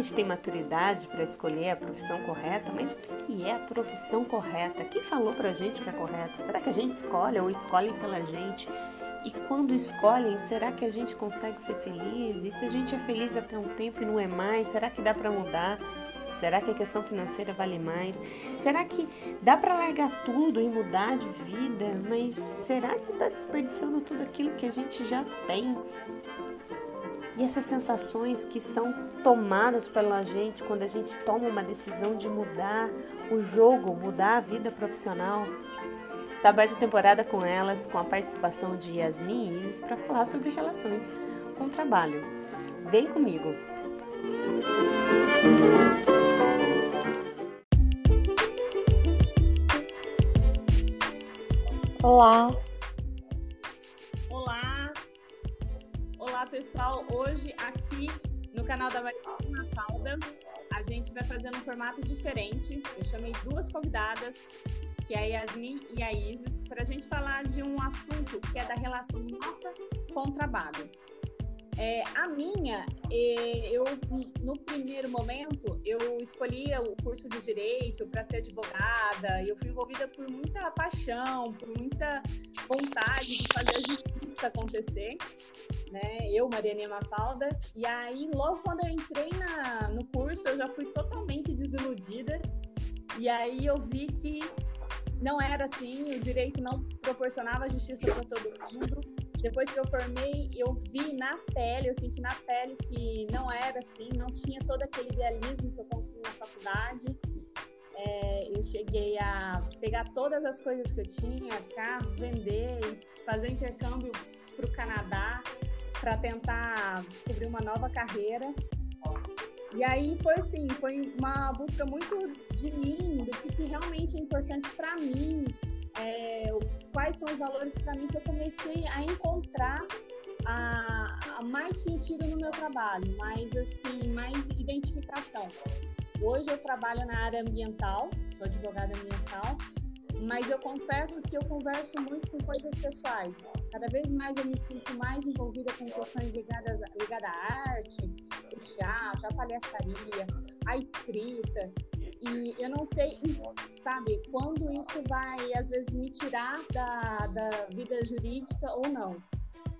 gente tem maturidade para escolher a profissão correta, mas o que, é a profissão correta? Quem falou pra gente que é correta? Será que a gente escolhe ou escolhem pela gente? E quando escolhem, será que a gente consegue ser feliz? E se a gente é feliz até um tempo e não é mais, será que dá para mudar? Será que a questão financeira vale mais? Será que dá para largar tudo e mudar de vida? Mas será que está desperdiçando tudo aquilo que a gente já tem? E essas sensações que são tomadas pela gente quando a gente toma uma decisão de mudar o jogo, mudar a vida profissional. Está aberta a temporada com elas, com a participação de Yasmin e Isis para falar sobre relações com o trabalho. Vem comigo! Olá! Pessoal. Hoje, aqui no canal da Mariana Falda, a gente vai fazer um formato diferente. Eu chamei duas convidadas, que é a Yasmin e a Isis, para a gente falar de um assunto que é da relação nossa com o trabalho. É, a minha, é, eu no primeiro momento, eu escolhi o curso de direito para ser advogada. E eu fui envolvida por muita paixão, por muita vontade de fazer a justiça acontecer. Né? Eu, Mariana Mafalda. E aí, logo quando eu entrei na, no curso, eu já fui totalmente desiludida. E aí eu vi que não era assim, o direito não proporcionava justiça para todo mundo depois que eu formei, eu vi na pele, eu senti na pele que não era assim, não tinha todo aquele idealismo que eu consegui na faculdade. É, eu cheguei a pegar todas as coisas que eu tinha, carro, vender, fazer intercâmbio para o Canadá para tentar descobrir uma nova carreira. E aí foi assim, foi uma busca muito de mim, do que, que realmente é importante para mim, é, quais são os valores para mim que eu comecei a encontrar a, a, mais sentido no meu trabalho, mais assim, mais identificação. Hoje eu trabalho na área ambiental, sou advogada ambiental, mas eu confesso que eu converso muito com coisas pessoais. Cada vez mais eu me sinto mais envolvida com questões ligadas, ligadas à arte, o teatro, a palhaçaria, a escrita. E eu não sei, sabe, quando isso vai, às vezes, me tirar da, da vida jurídica ou não.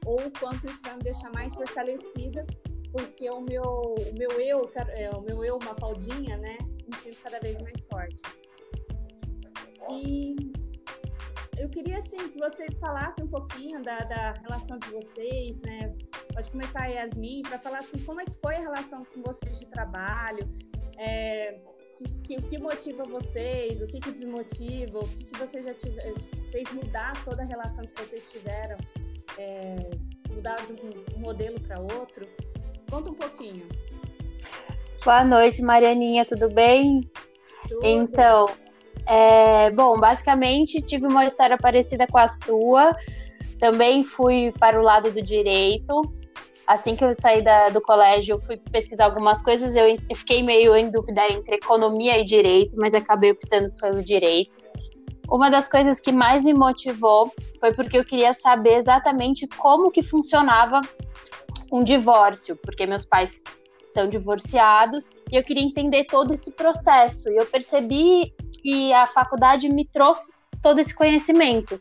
Ou quanto isso vai me deixar mais fortalecida, porque o meu, o meu eu, é, o meu eu, uma faldinha, né, me sinto cada vez mais forte. E eu queria, assim, que vocês falassem um pouquinho da, da relação de vocês, né? Pode começar a Yasmin, para falar, assim, como é que foi a relação com vocês de trabalho, é, que, o que motiva vocês, o que, que desmotiva, o que, que você já tive, fez mudar toda a relação que vocês tiveram, é, mudar de um modelo para outro. Conta um pouquinho. Boa noite, Marianinha, tudo bem? Tudo. Então, é, bom, basicamente tive uma história parecida com a sua. Também fui para o lado do direito assim que eu saí da, do colégio, fui pesquisar algumas coisas, eu, eu fiquei meio em dúvida entre economia e direito, mas acabei optando pelo direito. Uma das coisas que mais me motivou foi porque eu queria saber exatamente como que funcionava um divórcio, porque meus pais são divorciados e eu queria entender todo esse processo. E eu percebi que a faculdade me trouxe todo esse conhecimento,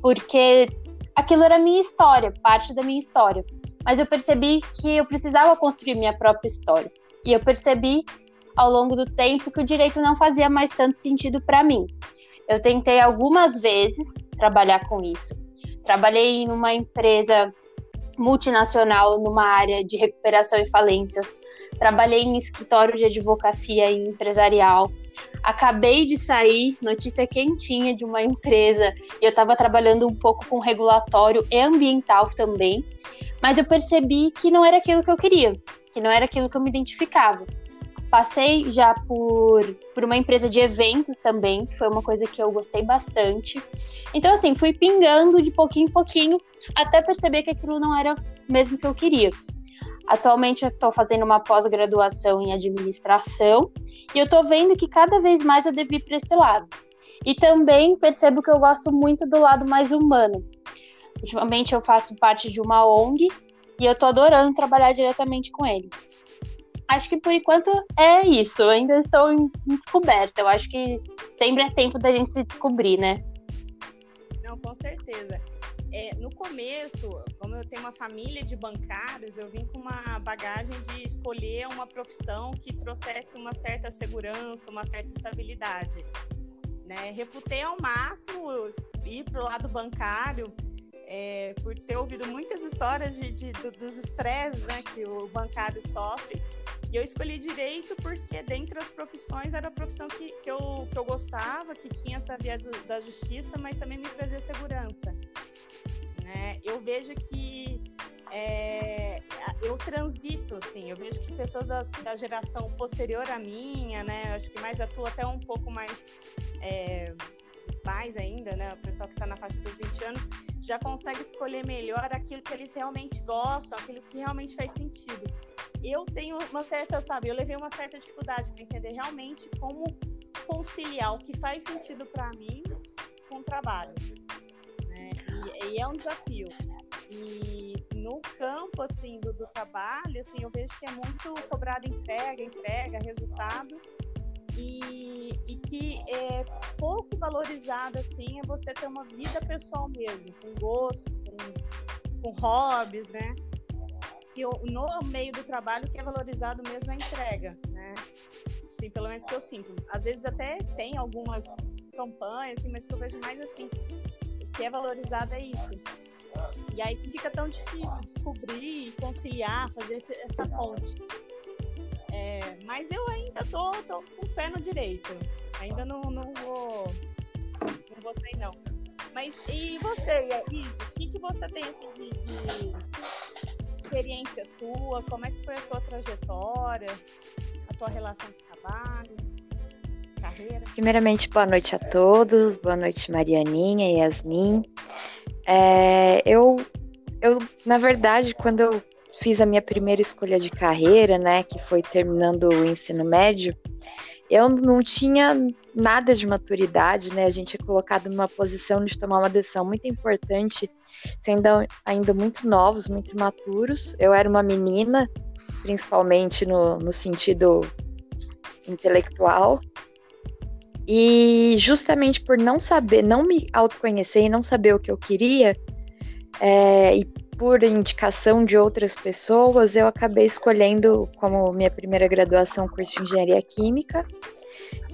porque aquilo era minha história, parte da minha história mas eu percebi que eu precisava construir minha própria história. E eu percebi ao longo do tempo que o direito não fazia mais tanto sentido para mim. Eu tentei algumas vezes trabalhar com isso. Trabalhei numa empresa multinacional numa área de recuperação e falências. Trabalhei em escritório de advocacia e empresarial. Acabei de sair, notícia quentinha de uma empresa, eu estava trabalhando um pouco com regulatório e ambiental também, mas eu percebi que não era aquilo que eu queria, que não era aquilo que eu me identificava. Passei já por, por uma empresa de eventos também, que foi uma coisa que eu gostei bastante. Então, assim, fui pingando de pouquinho em pouquinho até perceber que aquilo não era mesmo que eu queria. Atualmente eu estou fazendo uma pós-graduação em administração e eu estou vendo que cada vez mais eu devo ir para esse lado. E também percebo que eu gosto muito do lado mais humano. Ultimamente eu faço parte de uma ONG e eu estou adorando trabalhar diretamente com eles. acho que por enquanto é isso. Eu ainda estou em, descoberta. Eu acho que sempre é tempo da gente se descobrir, né? Não, com certeza. É, no começo, como eu tenho uma família de bancários, eu vim com uma bagagem de escolher uma profissão que trouxesse uma certa segurança, uma certa estabilidade. Né? Refutei ao máximo ir para o lado bancário, é, por ter ouvido muitas histórias de, de, do, dos estresses né, que o bancário sofre. E eu escolhi direito porque, dentre as profissões, era a profissão que, que, eu, que eu gostava, que tinha essa via da justiça, mas também me trazia segurança. Né? Eu vejo que é, eu transito, assim, eu vejo que pessoas da, da, geração posterior à minha, né, acho que mais atua até um pouco mais, é, mais ainda, né, o pessoal que está na faixa dos 20 anos, já consegue escolher melhor aquilo que eles realmente gostam, aquilo que realmente faz sentido. Eu tenho uma certa, sabe, eu levei uma certa dificuldade para entender realmente como conciliar o que faz sentido para mim com o trabalho. Né? E, e, é um desafio. E no campo assim do, do trabalho, assim, eu vejo que é muito cobrado entrega, entrega, resultado e, e que é pouco valorizado assim é você ter uma vida pessoal mesmo, com gostos, com, com hobbies, né? Que no meio do trabalho que é valorizado mesmo é a entrega, né? Sim, pelo menos que eu sinto. Às vezes até tem algumas campanhas, assim, mas que eu vejo mais assim, o que é valorizado é isso. E aí que fica tão difícil descobrir, conciliar, fazer essa ponte. É, mas eu ainda tô, tô com fé no direito. Ainda não, não vou. Não vou sair, não. Mas e você, Isis? O que, que você tem assim, de, de experiência tua? Como é que foi a tua trajetória? A tua relação com o trabalho? Carreira? Primeiramente, boa noite a todos. Boa noite, Marianinha e Yasmin. É, eu, eu, na verdade, quando eu fiz a minha primeira escolha de carreira, né, que foi terminando o ensino médio, eu não tinha nada de maturidade, né? A gente é colocado numa posição de tomar uma decisão muito importante, sendo ainda muito novos, muito imaturos. Eu era uma menina, principalmente no, no sentido intelectual, e justamente por não saber, não me autoconhecer e não saber o que eu queria, é, e por indicação de outras pessoas, eu acabei escolhendo como minha primeira graduação curso de engenharia química.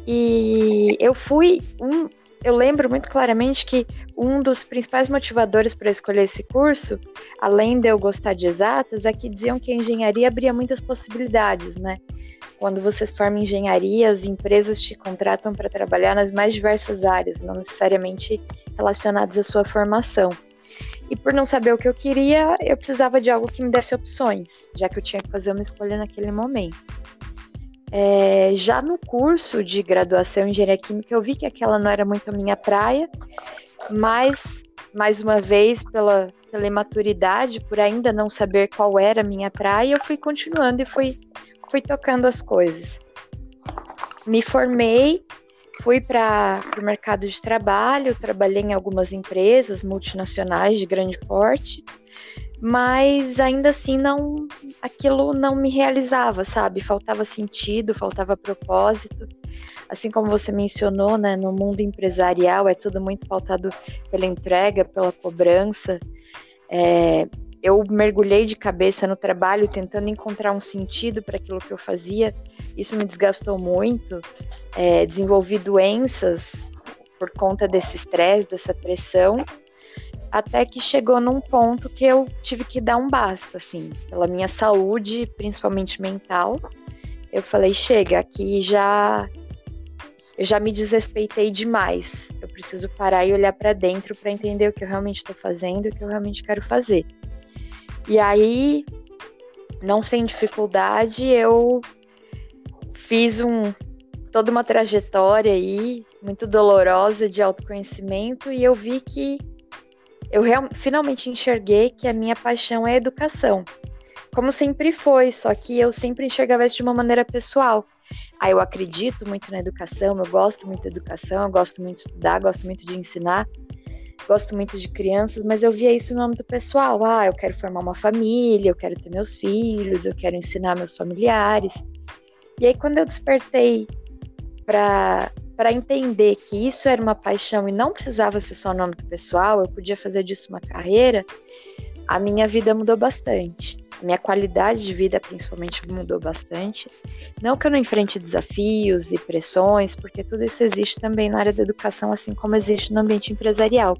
E eu fui um, eu lembro muito claramente que um dos principais motivadores para escolher esse curso, além de eu gostar de exatas, é que diziam que a engenharia abria muitas possibilidades, né? Quando você forma engenharia, as empresas te contratam para trabalhar nas mais diversas áreas, não necessariamente relacionadas à sua formação. E por não saber o que eu queria, eu precisava de algo que me desse opções, já que eu tinha que fazer uma escolha naquele momento. É, já no curso de graduação em engenharia química, eu vi que aquela não era muito a minha praia, mas, mais uma vez, pela, pela imaturidade, por ainda não saber qual era a minha praia, eu fui continuando e fui, fui tocando as coisas. Me formei Fui para o mercado de trabalho, trabalhei em algumas empresas multinacionais de grande porte, mas ainda assim não aquilo não me realizava, sabe? Faltava sentido, faltava propósito. Assim como você mencionou, né, no mundo empresarial é tudo muito pautado pela entrega, pela cobrança. É, eu mergulhei de cabeça no trabalho tentando encontrar um sentido para aquilo que eu fazia. Isso me desgastou muito. É, desenvolvi doenças por conta desse estresse, dessa pressão, até que chegou num ponto que eu tive que dar um basta, assim, pela minha saúde, principalmente mental. Eu falei, chega, aqui já eu já me desrespeitei demais. Eu preciso parar e olhar para dentro para entender o que eu realmente estou fazendo, o que eu realmente quero fazer. E aí, não sem dificuldade, eu fiz um, toda uma trajetória aí, muito dolorosa de autoconhecimento, e eu vi que eu real, finalmente enxerguei que a minha paixão é a educação. Como sempre foi, só que eu sempre enxergava isso de uma maneira pessoal. Aí eu acredito muito na educação, eu gosto muito da educação, eu gosto muito de estudar, gosto muito de ensinar. Gosto muito de crianças, mas eu via isso no âmbito pessoal. Ah, eu quero formar uma família, eu quero ter meus filhos, eu quero ensinar meus familiares. E aí, quando eu despertei para entender que isso era uma paixão e não precisava ser só no âmbito pessoal, eu podia fazer disso uma carreira, a minha vida mudou bastante. Minha qualidade de vida, principalmente, mudou bastante. Não que eu não enfrente desafios e pressões, porque tudo isso existe também na área da educação, assim como existe no ambiente empresarial.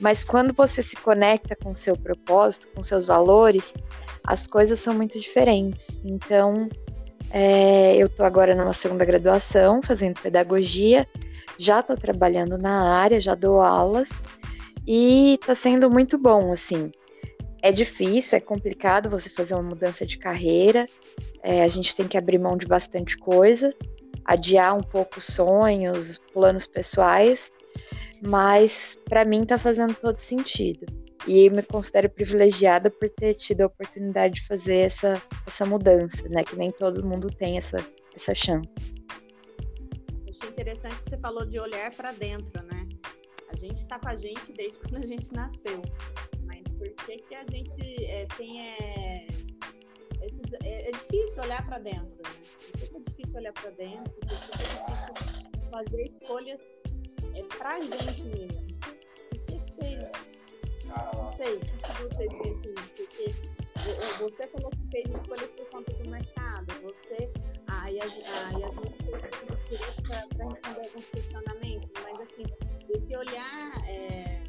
Mas quando você se conecta com seu propósito, com seus valores, as coisas são muito diferentes. Então, é, eu estou agora numa segunda graduação, fazendo pedagogia, já estou trabalhando na área, já dou aulas e está sendo muito bom, assim é difícil, é complicado você fazer uma mudança de carreira. É, a gente tem que abrir mão de bastante coisa, adiar um pouco sonhos, planos pessoais, mas para mim está fazendo todo sentido. E eu me considero privilegiada por ter tido a oportunidade de fazer essa, essa mudança, né? Que nem todo mundo tem essa, essa chance. Achei interessante que você falou de olhar para dentro, né? A gente está com a gente desde quando a gente nasceu por que, que a gente é, tem. É, esse, é, é, difícil olhar para dentro, né? Por que, que, é difícil olhar para dentro? Por que, que, é difícil fazer escolhas é, para a gente mesmo? Por que, que vocês. Não sei, o que, vocês veem assim? Porque você falou que fez escolhas por conta do mercado, você, a, Yasmin, fez direito para responder alguns questionamentos, mas assim, esse olhar. É,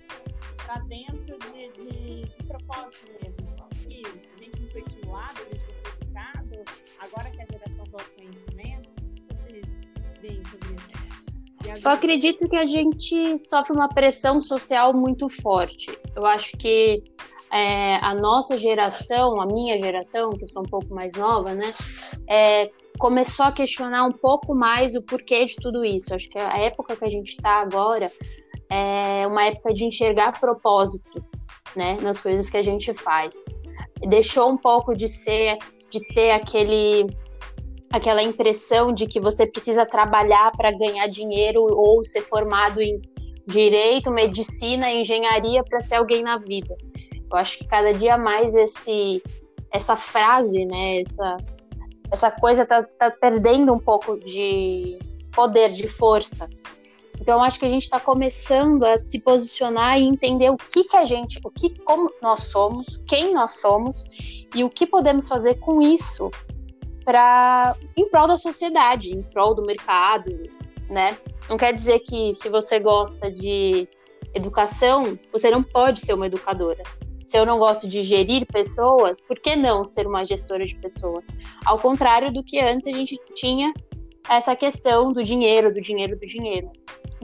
para dentro de, de, de, propósito mesmo. Que a gente não foi estimulado, a gente não foi educado, agora que a geração do autoconhecimento, o que vocês veem sobre isso? Eu acredito que a gente sofre uma pressão social muito forte. Eu acho que é, a nossa geração, a minha geração, que eu sou um pouco mais nova, né, é, começou a questionar um pouco mais o porquê de tudo isso. Acho que a época que a gente está agora é uma época de enxergar propósito, né, nas coisas que a gente faz. Deixou um pouco de ser, de ter aquele aquela impressão de que você precisa trabalhar para ganhar dinheiro ou ser formado em direito, medicina, engenharia para ser alguém na vida. Eu acho que cada dia mais esse essa frase, né, essa essa coisa tá, tá perdendo um pouco de poder, de força. Então acho que a gente está começando a se posicionar e entender o que, que a gente, o que como nós somos, quem nós somos e o que podemos fazer com isso para em prol da sociedade, em prol do mercado, né? Não quer dizer que se você gosta de educação, você não pode ser uma educadora. Se eu não gosto de gerir pessoas, por que não ser uma gestora de pessoas? Ao contrário do que antes a gente tinha essa questão do dinheiro, do dinheiro, do dinheiro.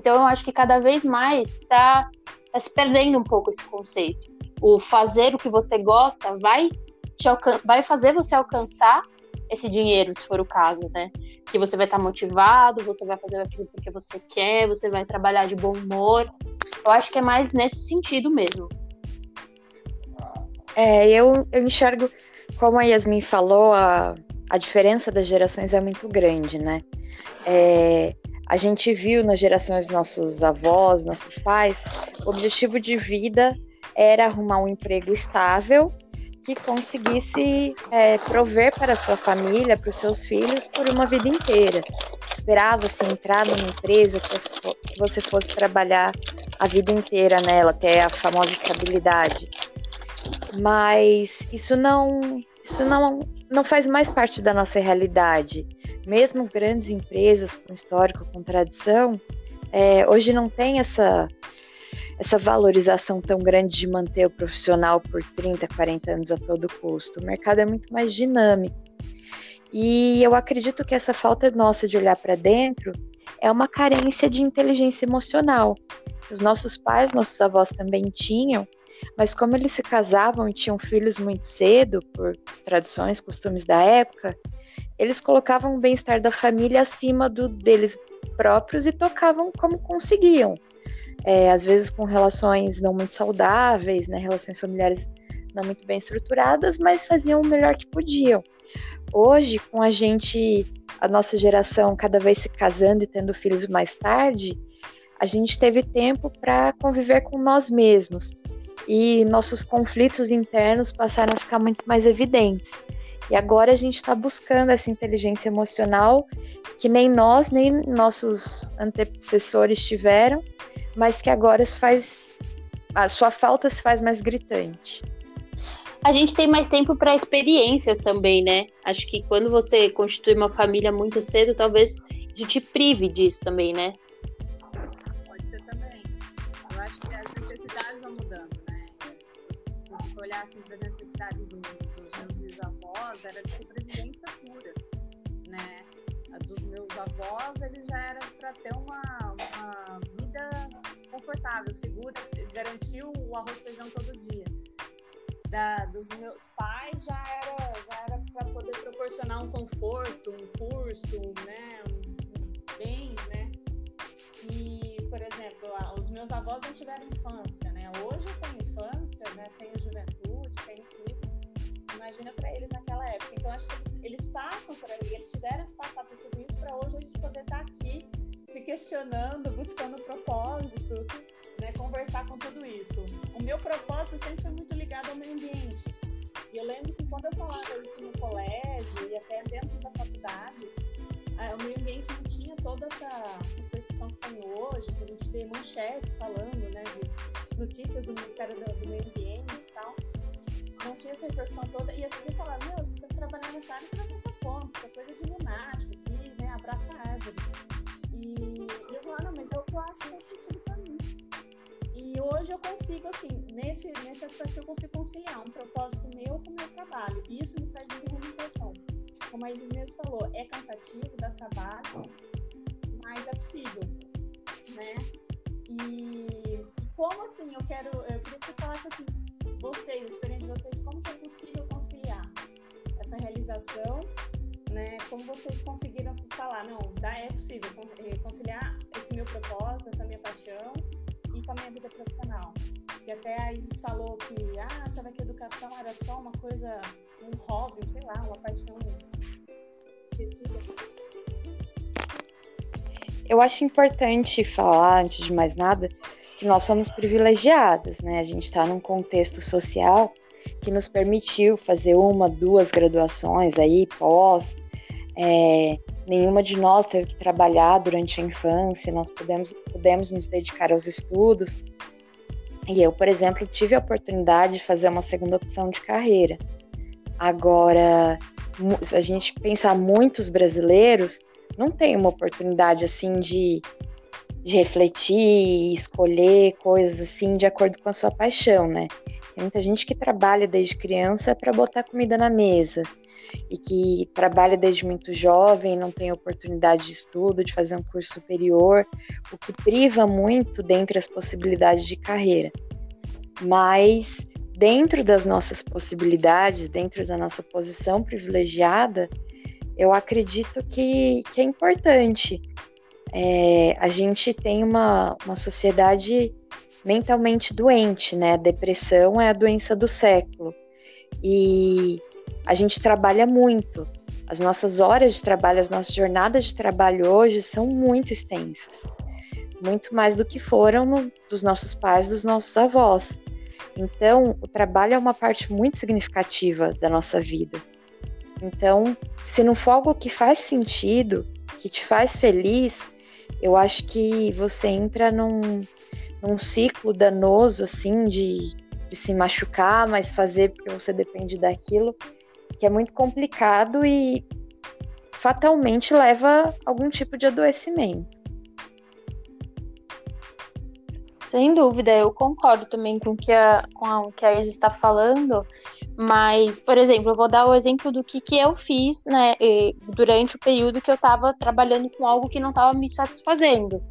Então eu acho que cada vez mais está tá se perdendo um pouco esse conceito. O fazer o que você gosta vai te vai fazer você alcançar esse dinheiro, se for o caso, né? Que você vai estar tá motivado, você vai fazer aquilo porque você quer, você vai trabalhar de bom humor. Eu acho que é mais nesse sentido mesmo. É, eu, eu enxergo, como a Yasmin falou, a, a diferença das gerações é muito grande, né? É, a gente viu nas gerações dos nossos avós, nossos pais, o objetivo de vida era arrumar um emprego estável que conseguisse é, prover para sua família, para os seus filhos, por uma vida inteira. Esperava-se entrar numa empresa que você fosse trabalhar a vida inteira nela, até a famosa estabilidade. Mas isso não, isso não, não faz mais parte da nossa realidade mesmo grandes empresas com histórico, com tradição, é, hoje não tem essa, essa valorização tão grande de manter o profissional por 30, 40 anos a todo custo. O mercado é muito mais dinâmico. E eu acredito que essa falta nossa de olhar para dentro é uma carência de inteligência emocional. Os nossos pais, nossos avós também tinham, mas como eles se casavam e tinham filhos muito cedo, por tradições, costumes da época, eles colocavam o bem-estar da família acima do deles próprios e tocavam como conseguiam. É, às vezes com relações não muito saudáveis, né, relações familiares não muito bem estruturadas, mas faziam o melhor que podiam. Hoje, com a gente, a nossa geração cada vez se casando e tendo filhos mais tarde, a gente teve tempo para conviver com nós mesmos e nossos conflitos internos passaram a ficar muito mais evidentes. E agora a gente está buscando essa inteligência emocional que nem nós, nem nossos antecessores tiveram, mas que agora se faz a sua falta se faz mais gritante. A gente tem mais tempo para experiências também, né? Acho que quando você constitui uma família muito cedo, talvez isso te prive disso também, né? Pode ser também. Eu acho que as necessidades vão mudando, né? Se você olhar assim para as necessidades do, dos meus avós, era de sobrevivência pura, né? A dos meus avós, ele já era para ter uma, uma vida confortável, segura, garantiu o arroz e feijão todo dia. Da, dos meus pais já era já era para poder proporcionar um conforto, um curso, né, um, bens, né. E, por exemplo, os meus avós não tiveram infância, né. Hoje eu tenho infância, né, tenho juventude. Imagina para eles naquela época. Então acho que eles, eles passam por aí, eles tiveram que passar por tudo isso para hoje a gente poder estar tá aqui se questionando, buscando propósitos, né, conversar com tudo isso. O meu propósito sempre foi muito ligado ao meio ambiente. E eu lembro que quando eu falava isso no colégio e até dentro da faculdade, o meio ambiente não tinha toda essa repercussão que tem hoje, que a gente vê manchetes falando, né, de notícias do Ministério do Meio Ambiente e tal. Não tinha essa repercussão toda. E as pessoas falavam, meu, se você trabalhar nessa área, você vai passar fome, isso é coisa de lunático aqui, né, abraça a árvore. E, e eu falava, não, mas é o que eu acho que faz sentido pra mim. E hoje eu consigo, assim, nesse, nesse aspecto eu consigo conciliar um propósito meu com o meu trabalho. E isso me traz muita realização. Como a Isis mesmo falou, é cansativo, dá trabalho, mas é possível, né? E, e como assim, eu quero, eu queria que vocês falassem assim, vocês, a experiência de vocês, como que é possível conciliar essa realização né? Como vocês conseguiram falar, não, dá, é possível eh, conciliar esse meu propósito, essa minha paixão e com a minha vida profissional. E até a Isis falou que, ah, achava que educação era só uma coisa, um hobby, sei lá, uma paixão esquecida. Eu acho importante falar, antes de mais nada, que nós somos privilegiadas, né? A gente está num contexto social que nos permitiu fazer uma, duas graduações aí, pós. É, nenhuma de nós teve que trabalhar durante a infância, nós pudemos, pudemos nos dedicar aos estudos. E eu, por exemplo, tive a oportunidade de fazer uma segunda opção de carreira. Agora, se a gente pensar muitos brasileiros, não tem uma oportunidade assim de, de refletir, escolher coisas assim de acordo com a sua paixão, né? Tem muita gente que trabalha desde criança para botar comida na mesa e que trabalha desde muito jovem, não tem oportunidade de estudo, de fazer um curso superior, o que priva muito dentre as possibilidades de carreira. Mas dentro das nossas possibilidades, dentro da nossa posição privilegiada, eu acredito que, que é importante. É, a gente tem uma, uma sociedade mentalmente doente, né? A depressão é a doença do século. E a gente trabalha muito. As nossas horas de trabalho, as nossas jornadas de trabalho hoje são muito extensas. Muito mais do que foram no, dos nossos pais, dos nossos avós. Então, o trabalho é uma parte muito significativa da nossa vida. Então, se não for algo que faz sentido, que te faz feliz, eu acho que você entra num, num ciclo danoso, assim, de, de se machucar, mas fazer porque você depende daquilo, que é muito complicado e fatalmente leva a algum tipo de adoecimento. Sem dúvida, eu concordo também com que a, com o que a Isa está falando, mas, por exemplo, eu vou dar o exemplo do que, que eu fiz né, durante o período que eu estava trabalhando com algo que não estava me satisfazendo.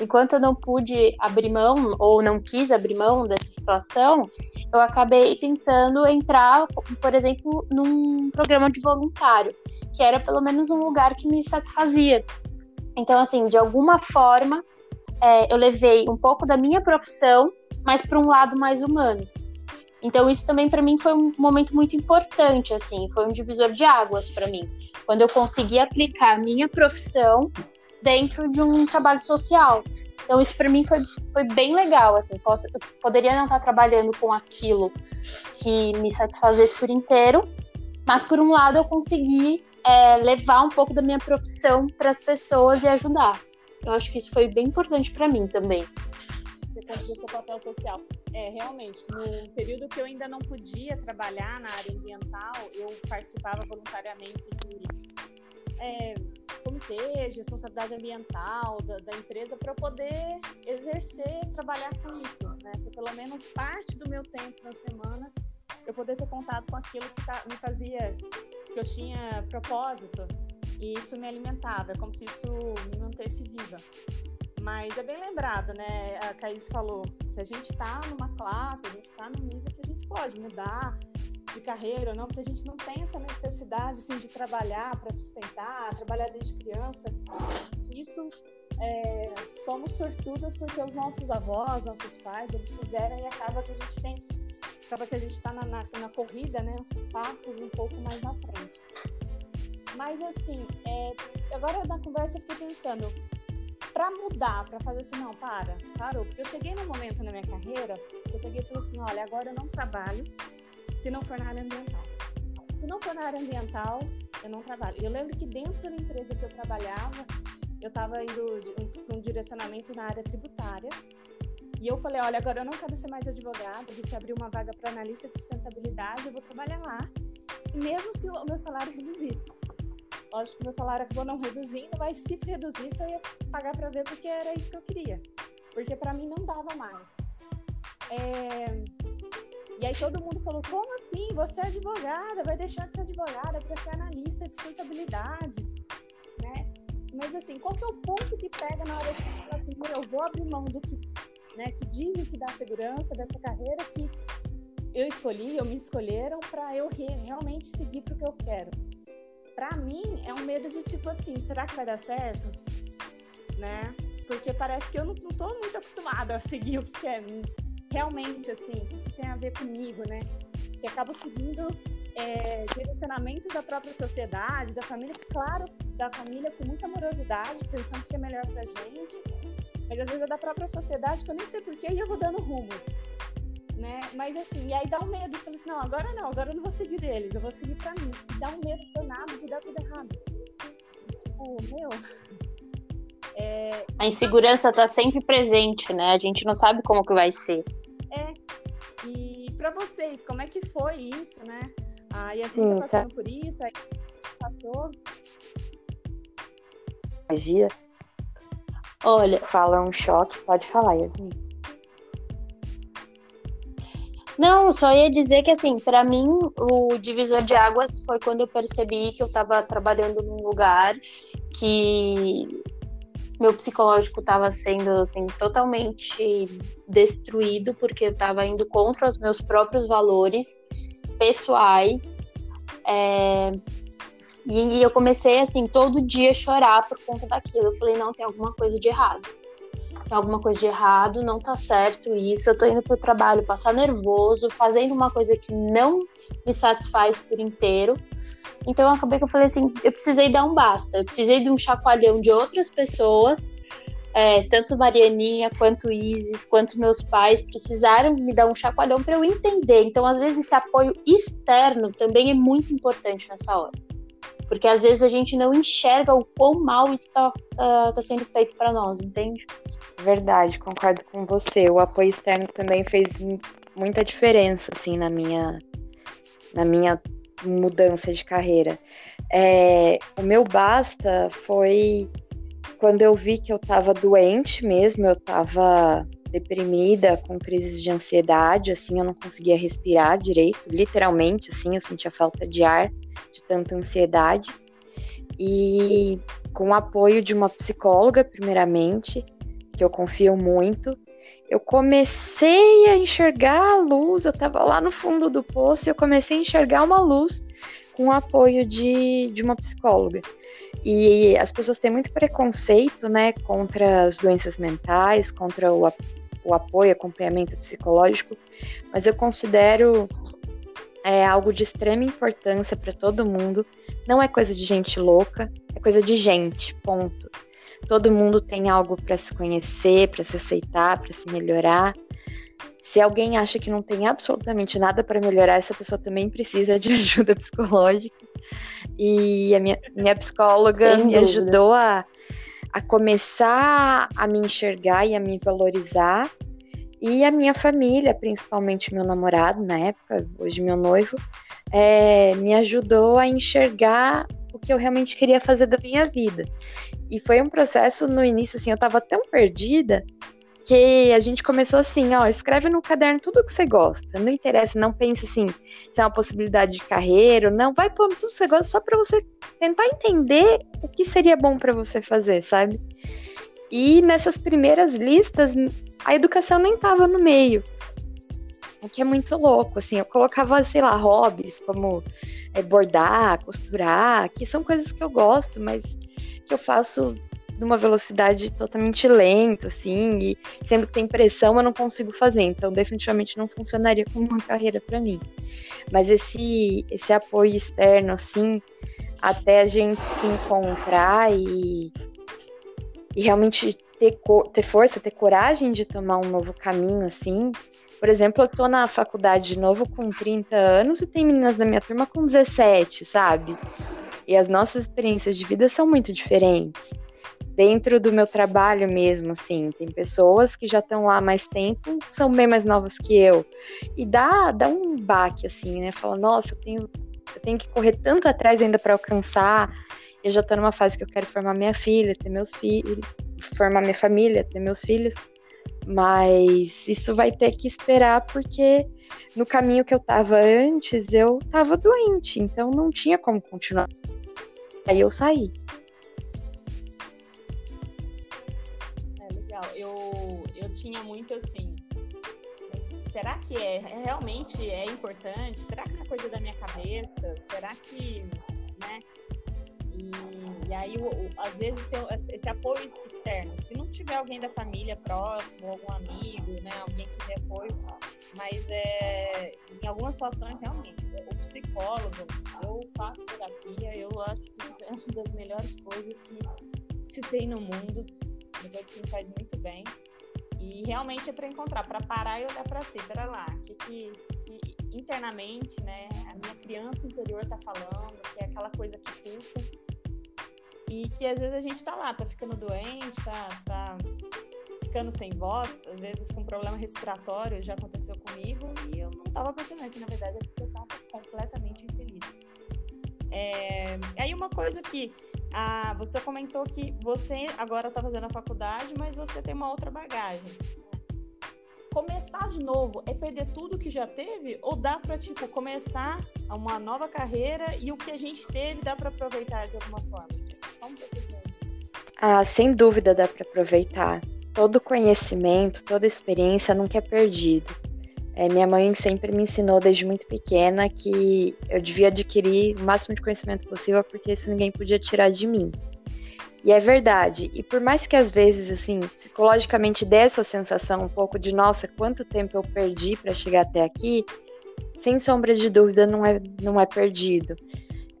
Enquanto eu não pude abrir mão, ou não quis abrir mão dessa situação, eu acabei tentando entrar, por exemplo, num programa de voluntário, que era pelo menos um lugar que me satisfazia. Então, assim, de alguma forma, é, eu levei um pouco da minha profissão, mas para um lado mais humano. Então isso também para mim foi um momento muito importante, assim, foi um divisor de águas para mim, quando eu consegui aplicar a minha profissão dentro de um trabalho social. Então isso para mim foi, foi bem legal, assim, posso, eu poderia não estar trabalhando com aquilo que me satisfazesse por inteiro, mas por um lado eu consegui é, levar um pouco da minha profissão para as pessoas e ajudar. Eu acho que isso foi bem importante para mim também. Você seu papel social. É, realmente, no período que eu ainda não podia trabalhar na área ambiental, eu participava voluntariamente de é, comitês de responsabilidade ambiental da, da empresa para poder exercer, trabalhar com isso, né? Por pelo menos parte do meu tempo na semana eu poder ter contato com aquilo que tá, me fazia, que eu tinha propósito e isso me alimentava, é como se isso me mantesse viva. Mas é bem lembrado, né? A Caís falou que a gente está numa classe, a gente está num nível que a gente pode mudar, de carreira, não, porque a gente não tem essa necessidade assim, de trabalhar para sustentar, trabalhar desde criança. Isso é, somos sortudas porque os nossos avós, nossos pais, eles fizeram e acaba que a gente tem, acaba que a gente está na, na, na, corrida, né, passos um pouco mais na frente. Mas assim, é, agora na conversa eu fiquei pensando, para mudar, para fazer assim, não, para, parou, porque eu cheguei num momento na minha carreira, eu peguei e falei assim, olha, agora eu não trabalho, se não for na área ambiental. Se não for na área ambiental, eu não trabalho. Eu lembro que dentro da empresa que eu trabalhava, eu estava indo para um direcionamento na área tributária. E eu falei, olha, agora eu não quero ser mais advogada, vi que abriu uma vaga para analista de sustentabilidade, eu vou trabalhar lá, mesmo se o meu salário reduzisse. Lógico que meu salário acabou não reduzindo, mas se reduzisse eu ia pagar para ver porque era isso que eu queria. Porque para mim não dava mais. É... E aí todo mundo falou: como assim? Você é advogada, vai deixar de ser advogada para ser analista de sustentabilidade, né? Mas assim, qual que é o ponto que pega na hora de falar assim, eu vou abrir mão do que, né, que dizem que dá segurança dessa carreira que eu escolhi, eu me escolheram para eu realmente seguir para o que eu quero. Para mim é um medo de tipo assim, será que vai dar certo, né? Porque parece que eu não, não tô muito acostumada a seguir o que é realmente, assim, o que, tem a ver comigo, né? Que acabo seguindo é, direcionamentos da própria sociedade, da família, claro, da família com muita amorosidade, pensando que é melhor pra gente, mas às vezes é da própria sociedade que eu nem sei porquê e eu vou dando rumos, né? Mas assim, e aí dá um medo, eu falei assim, não, agora não, agora eu não vou seguir deles, eu vou seguir pra mim. E dá um medo danado de dar tudo errado. Tipo, meu, é... A insegurança está sempre presente, né? A gente não sabe como que vai ser. É. E para vocês, como é que foi isso, né? A Yasmin tá passando por isso, aí passou. Magia. Olha, fala um choque, pode falar, Yasmin. Não, só ia dizer que assim, para mim o divisor de águas foi quando eu percebi que eu estava trabalhando num lugar que meu psicológico estava sendo assim totalmente destruído porque eu estava indo contra os meus próprios valores pessoais é, e eu comecei assim todo dia a chorar por conta daquilo. Eu falei não tem alguma coisa de errado, alguma coisa de errado, não tá certo isso. Eu tô indo pro trabalho passar nervoso, fazendo uma coisa que não me satisfaz por inteiro então eu acabei que eu falei assim, eu precisei dar um basta, eu precisei de um chacoalhão de outras pessoas, é, tanto Marianinha quanto Isis, quanto meus pais precisaram me dar um chacoalhão para eu entender. Então às vezes esse apoio externo também é muito importante nessa hora. Porque às vezes a gente não enxerga o quão mal está tá, tá sendo feito para nós, entende? Verdade, concordo com você. O apoio externo também fez muita diferença, assim, na minha, na minha mudança de carreira. É, o meu basta foi quando eu vi que eu estava doente mesmo, eu estava deprimida, com crises de ansiedade, assim, eu não conseguia respirar direito, literalmente, assim, eu sentia falta de ar, de tanta ansiedade. E com o apoio de uma psicóloga, primeiramente, que eu confio muito, eu comecei a enxergar a luz, eu estava lá no fundo do poço e eu comecei a enxergar uma luz com o apoio de, de uma psicóloga. E as pessoas têm muito preconceito, né, contra as doenças mentais, contra o, o apoio, acompanhamento psicológico, mas eu considero é algo de extrema importância para todo mundo. Não é coisa de gente louca, é coisa de gente, ponto. Todo mundo tem algo para se conhecer, para se aceitar, para se melhorar. Se alguém acha que não tem absolutamente nada para melhorar, essa pessoa também precisa de ajuda psicológica. E a minha, minha psicóloga me ajudou a, a começar a me enxergar e a me valorizar. E a minha família, principalmente meu namorado na época, hoje meu noivo, é, me ajudou a enxergar o que eu realmente queria fazer da minha vida. E foi um processo no início, assim, eu tava tão perdida que a gente começou assim, ó, escreve no caderno tudo que você gosta. Não interessa, não pense assim, se é uma possibilidade de carreira, não, vai pôr tudo que você gosta só para você tentar entender o que seria bom para você fazer, sabe? E nessas primeiras listas, a educação nem tava no meio. O que é muito louco, assim, eu colocava, sei lá, hobbies como é, bordar, costurar, que são coisas que eu gosto, mas que eu faço numa velocidade totalmente lenta, assim, e sempre que tem pressão eu não consigo fazer, então definitivamente não funcionaria como uma carreira para mim. Mas esse, esse apoio externo, assim, até a gente se encontrar e, e realmente ter, ter força, ter coragem de tomar um novo caminho, assim. Por exemplo, eu tô na faculdade de novo com 30 anos e tem meninas da minha turma com 17, sabe? E as nossas experiências de vida são muito diferentes dentro do meu trabalho mesmo, assim, tem pessoas que já estão lá há mais tempo, são bem mais novas que eu. E dá, dá um baque, assim, né? Fala, nossa, eu tenho, eu tenho que correr tanto atrás ainda para alcançar. Eu já tô numa fase que eu quero formar minha filha, ter meus filhos, formar minha família, ter meus filhos. Mas isso vai ter que esperar porque no caminho que eu tava antes, eu tava doente, então não tinha como continuar. Aí eu saí. legal. Eu, eu tinha muito assim. Será que é realmente é importante? Será que é coisa da minha cabeça? Será que, né? E, e aí, o, o, às vezes, tem esse apoio externo. Se não tiver alguém da família próximo, algum amigo, né? Alguém que dê apoio. Mas é, em algumas situações, realmente, o psicólogo, eu faço terapia, eu acho que é uma das melhores coisas que se tem no mundo uma coisa que me faz muito bem. E realmente é para encontrar, para parar e olhar para si, para lá, que, que, que, internamente, né, a minha criança interior tá falando, que é aquela coisa que pulsa. E que às vezes a gente tá lá, tá ficando doente, tá, tá ficando sem voz, às vezes com problema respiratório, já aconteceu comigo, e eu não tava percebendo que na verdade é porque eu tava completamente infeliz. É... Aí uma coisa que ah, você comentou que você agora está fazendo a faculdade, mas você tem uma outra bagagem. Começar de novo é perder tudo que já teve? Ou dá para tipo, começar uma nova carreira e o que a gente teve dá para aproveitar de alguma forma? Ah, sem dúvida dá para aproveitar. Todo conhecimento, toda experiência nunca é perdido. É, minha mãe sempre me ensinou desde muito pequena que eu devia adquirir o máximo de conhecimento possível, porque isso ninguém podia tirar de mim. E é verdade. E por mais que às vezes, assim, psicologicamente dê essa sensação um pouco de nossa, quanto tempo eu perdi para chegar até aqui, sem sombra de dúvida não é, não é perdido.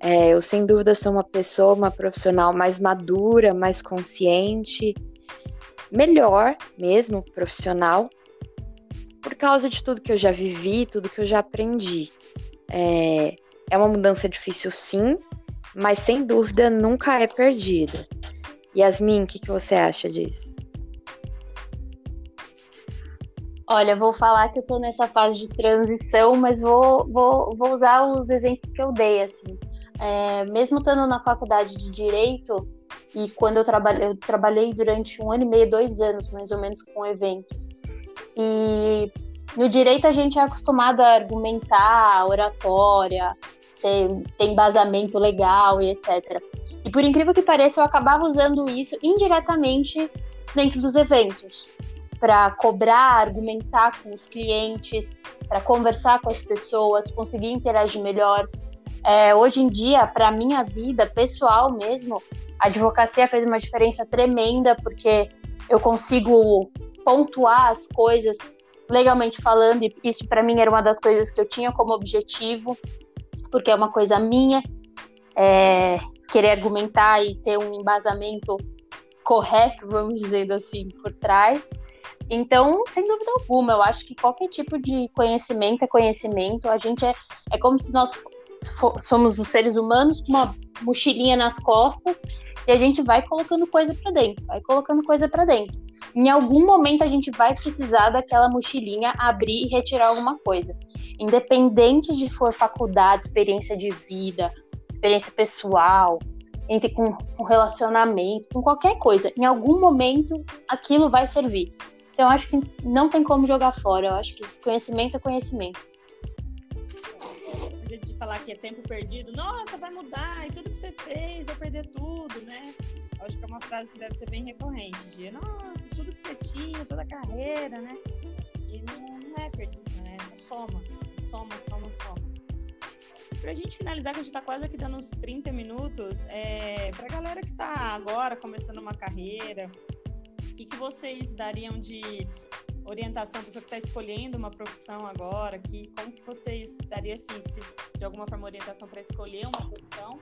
É, eu sem dúvida sou uma pessoa, uma profissional mais madura, mais consciente, melhor mesmo profissional, por causa de tudo que eu já vivi, tudo que eu já aprendi. É, é uma mudança difícil, sim, mas sem dúvida nunca é perdida. Yasmin, o que, que você acha disso? Olha, vou falar que eu tô nessa fase de transição, mas vou, vou, vou usar os exemplos que eu dei, assim. É, mesmo estando na faculdade de Direito, e quando eu trabalhei, eu trabalhei durante um ano e meio, dois anos, mais ou menos, com eventos. E no direito a gente é acostumado a argumentar, oratória, ter embasamento legal e etc. E por incrível que pareça, eu acabava usando isso indiretamente dentro dos eventos para cobrar, argumentar com os clientes, para conversar com as pessoas, conseguir interagir melhor. É, hoje em dia, para minha vida pessoal mesmo, a advocacia fez uma diferença tremenda porque eu consigo pontuar as coisas legalmente falando, e isso para mim era uma das coisas que eu tinha como objetivo, porque é uma coisa minha, é, querer argumentar e ter um embasamento correto, vamos dizer assim, por trás. Então, sem dúvida alguma, eu acho que qualquer tipo de conhecimento é conhecimento. A gente é, é como se nós somos os seres humanos com uma mochilinha nas costas e a gente vai colocando coisa para dentro, vai colocando coisa para dentro. Em algum momento a gente vai precisar daquela mochilinha abrir e retirar alguma coisa. Independente de for faculdade, experiência de vida, experiência pessoal, entre com, com relacionamento, com qualquer coisa, em algum momento aquilo vai servir. Então, acho que não tem como jogar fora. Eu acho que conhecimento é conhecimento. Falar que é tempo perdido, nossa, vai mudar e tudo que você fez vai perder tudo, né? Acho que é uma frase que deve ser bem recorrente, de nossa, tudo que você tinha, toda a carreira, né? E não, não é perdido, né? Só soma, soma, soma, soma. Pra gente finalizar, que a gente tá quase aqui dando uns 30 minutos, é, pra galera que tá agora começando uma carreira, o que, que vocês dariam de orientação, pessoa que está escolhendo uma profissão agora, que como que vocês dariam assim, se, de alguma forma orientação para escolher uma profissão?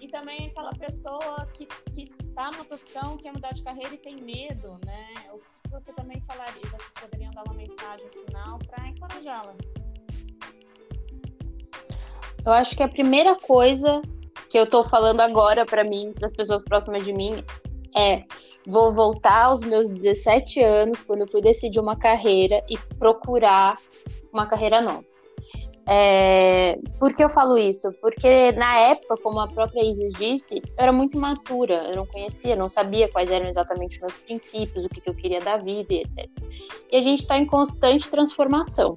E também aquela pessoa que que está numa profissão, quer mudar de carreira e tem medo, né? O que você também falaria? Vocês poderiam dar uma mensagem final para encorajá-la? Eu acho que a primeira coisa que eu tô falando agora para mim, para as pessoas próximas de mim, é vou voltar aos meus 17 anos, quando eu fui decidir uma carreira e procurar uma carreira nova. É... Por que eu falo isso? Porque na época, como a própria Isis disse, eu era muito matura, eu não conhecia, não sabia quais eram exatamente os meus princípios, o que, que eu queria da vida e etc. E a gente está em constante transformação.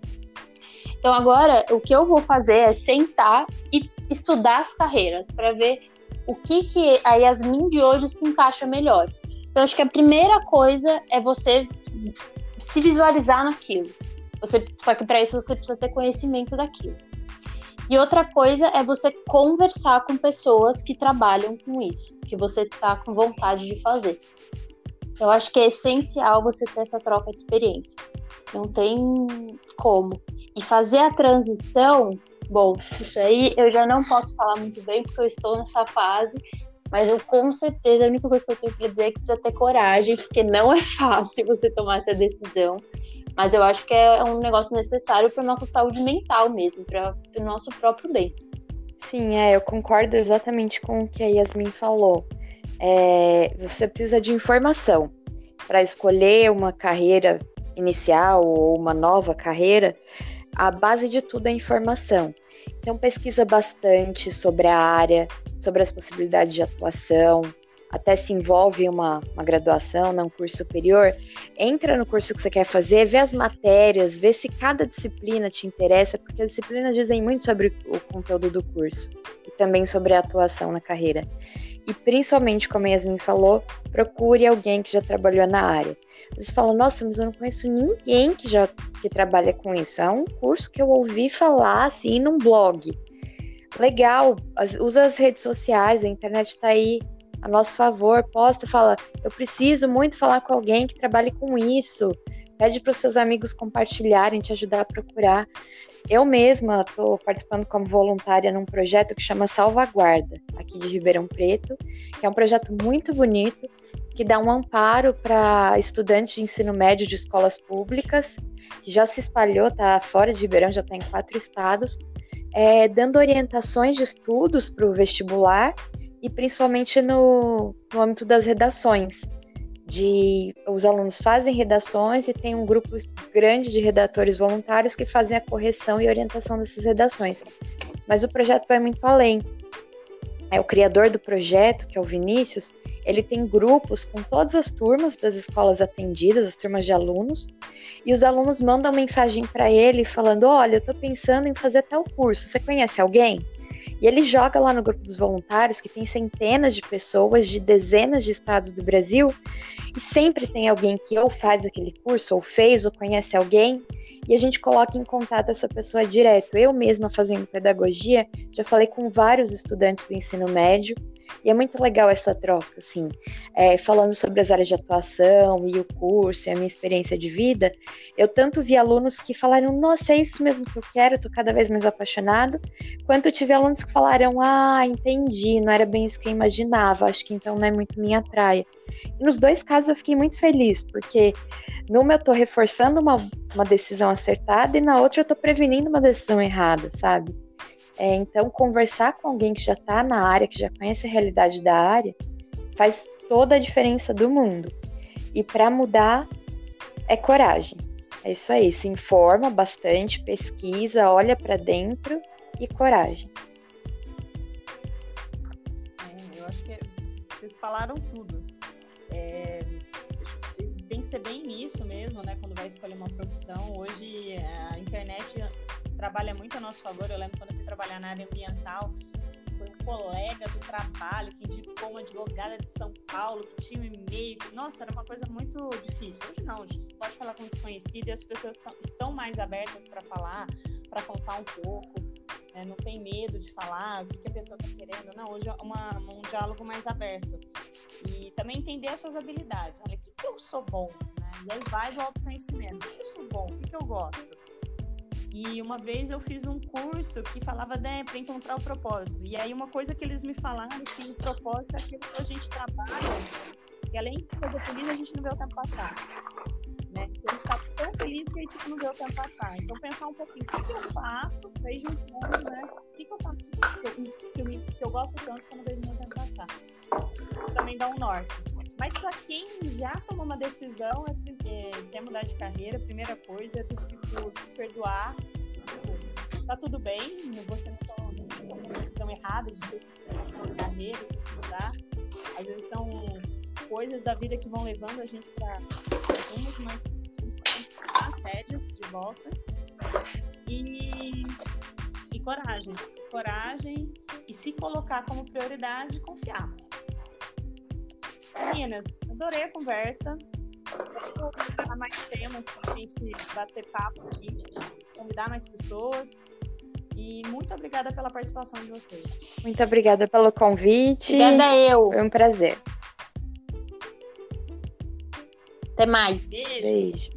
Então agora o que eu vou fazer é sentar e estudar as carreiras para ver o que que a Yasmin de hoje se encaixa melhor. Então acho que a primeira coisa é você se visualizar naquilo. Você, só que para isso você precisa ter conhecimento daquilo. E outra coisa é você conversar com pessoas que trabalham com isso, que você está com vontade de fazer. Eu acho que é essencial você ter essa troca de experiência. Não tem como. E fazer a transição, bom, isso aí eu já não posso falar muito bem porque eu estou nessa fase, mas eu com certeza a única coisa que eu tenho para dizer é que precisa ter coragem, porque não é fácil você tomar essa decisão. Mas eu acho que é um negócio necessário para nossa saúde mental mesmo, para o nosso próprio bem. Sim, é, eu concordo exatamente com o que a Yasmin falou. É, você precisa de informação para escolher uma carreira inicial ou uma nova carreira, a base de tudo é informação. Então pesquisa bastante sobre a área, sobre as possibilidades de atuação, até se envolve em uma, uma graduação, né, um curso superior, entra no curso que você quer fazer, vê as matérias, vê se cada disciplina te interessa, porque as disciplinas dizem muito sobre o conteúdo do curso e também sobre a atuação na carreira. E principalmente, como a Yasmin falou, procure alguém que já trabalhou na área. Eles falam, nossa, mas eu não conheço ninguém que já que trabalha com isso. É um curso que eu ouvi falar assim num blog. Legal, usa as redes sociais, a internet está aí a nosso favor, posta, fala, eu preciso muito falar com alguém que trabalhe com isso. Pede para os seus amigos compartilharem, te ajudar a procurar. Eu mesma estou participando como voluntária num projeto que chama Salvaguarda, aqui de Ribeirão Preto, que é um projeto muito bonito, que dá um amparo para estudantes de ensino médio de escolas públicas, que já se espalhou, está fora de Ribeirão, já está em quatro estados, é, dando orientações de estudos para o vestibular e principalmente no, no âmbito das redações de os alunos fazem redações e tem um grupo grande de redatores voluntários que fazem a correção e orientação dessas redações. Mas o projeto vai muito além. É o criador do projeto, que é o Vinícius, ele tem grupos com todas as turmas das escolas atendidas, as turmas de alunos, e os alunos mandam mensagem para ele falando: "Olha, eu estou pensando em fazer tal curso. Você conhece alguém?" E ele joga lá no grupo dos voluntários, que tem centenas de pessoas de dezenas de estados do Brasil, e sempre tem alguém que ou faz aquele curso, ou fez, ou conhece alguém, e a gente coloca em contato essa pessoa direto. Eu mesma fazendo pedagogia, já falei com vários estudantes do ensino médio, E é muito legal essa troca, assim, é, falando sobre as áreas de atuação e o curso e a minha experiência de vida, eu tanto vi alunos que falaram, nossa, é isso mesmo que eu quero, eu tô cada vez mais apaixonado, quanto tive alunos que falaram, ah, entendi, não era bem isso que eu imaginava, acho que então não é muito minha praia. E nos dois casos eu fiquei muito feliz, porque numa eu tô reforçando uma, uma decisão acertada e na outra eu tô prevenindo uma decisão errada, sabe? É, então, conversar com alguém que já está na área, que já conhece a realidade da área, faz toda a diferença do mundo. E para mudar, é coragem. É isso aí. Se informa bastante, pesquisa, olha para dentro e coragem. É, eu acho que vocês falaram tudo. É, tem que ser bem nisso mesmo, né? Quando vai escolher uma profissão. Hoje a internet trabalha muito a nosso favor. Eu lembro quando eu fui trabalhar na área ambiental, foi um colega do trabalho que indicou uma advogada de São Paulo que tinha e-mail. Nossa, era uma coisa muito difícil. Hoje não, você pode falar com um desconhecido e as pessoas estão mais abertas para falar, para contar um pouco. Né? Não tem medo de falar o que, que a pessoa está querendo. Não, hoje é uma, um diálogo mais aberto. E também entender as suas habilidades. Olha, o que, que eu sou bom? Né? E aí vai do autoconhecimento. O que, que eu sou bom? O que, que eu gosto? E uma vez eu fiz um curso que falava né, para encontrar o propósito. E aí uma coisa que eles me falaram que o propósito é aquilo que a gente trabalha, que além de fazer feliz, a gente não vê o tempo passar. Né? A gente está tão feliz que a gente não vê o tempo passar. Então pensar um pouquinho, o que, eu faço para ir juntando, né? O que, eu faço que eu, que eu, que eu gosto tanto vejo o tempo passar. Também dá um norte. Mas para quem já tomou uma decisão, é é, quer mudar de carreira, a primeira coisa é do tipo se perdoar. Tá tudo bem, você não tomou uma decisão errada de ter de carreira, de mudar. Às vezes são coisas da vida que vão levando a gente para rumos, mas as rédeas de volta. E, e coragem. Coragem e se colocar como prioridade, confiar. Meninas, adorei a conversa. Vou colocar mais temas para a gente bater papo aqui, convidar mais pessoas. E muito obrigada pela participação de vocês. Muito obrigada pelo convite. Obrigada eu. Foi um prazer. Até mais. Beijo. Beijo.